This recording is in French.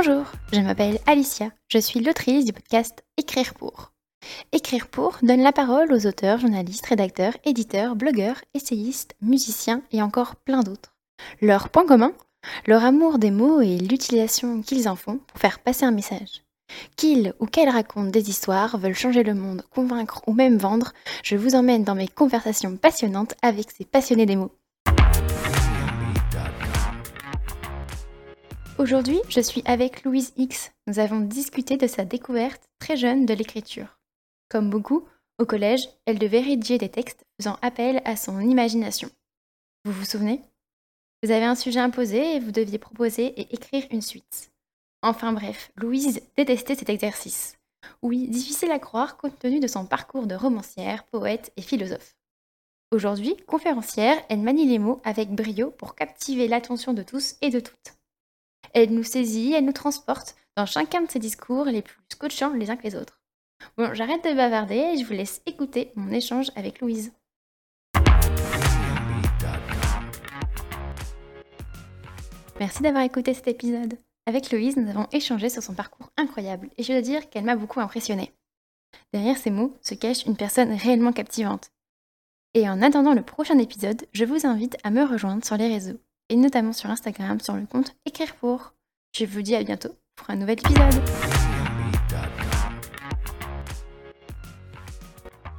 Bonjour, je m'appelle Alicia, je suis l'autrice du podcast Écrire pour. Écrire pour donne la parole aux auteurs, journalistes, rédacteurs, éditeurs, blogueurs, essayistes, musiciens et encore plein d'autres. Leur point commun Leur amour des mots et l'utilisation qu'ils en font pour faire passer un message. Qu'ils ou qu'elles racontent des histoires, veulent changer le monde, convaincre ou même vendre, je vous emmène dans mes conversations passionnantes avec ces passionnés des mots. Aujourd'hui, je suis avec Louise X. Nous avons discuté de sa découverte très jeune de l'écriture. Comme beaucoup, au collège, elle devait rédiger des textes faisant appel à son imagination. Vous vous souvenez? Vous avez un sujet imposé et vous deviez proposer et écrire une suite. Enfin bref, Louise détestait cet exercice. Oui, difficile à croire compte tenu de son parcours de romancière, poète et philosophe. Aujourd'hui, conférencière, elle manie les mots avec brio pour captiver l'attention de tous et de toutes. Elle nous saisit, elle nous transporte dans chacun de ses discours les plus scotchants les uns que les autres. Bon, j'arrête de bavarder et je vous laisse écouter mon échange avec Louise. Merci d'avoir écouté cet épisode. Avec Louise, nous avons échangé sur son parcours incroyable et je dois dire qu'elle m'a beaucoup impressionnée. Derrière ces mots se cache une personne réellement captivante. Et en attendant le prochain épisode, je vous invite à me rejoindre sur les réseaux et notamment sur Instagram sur le compte Écrire pour. Je vous dis à bientôt pour un nouvel épisode.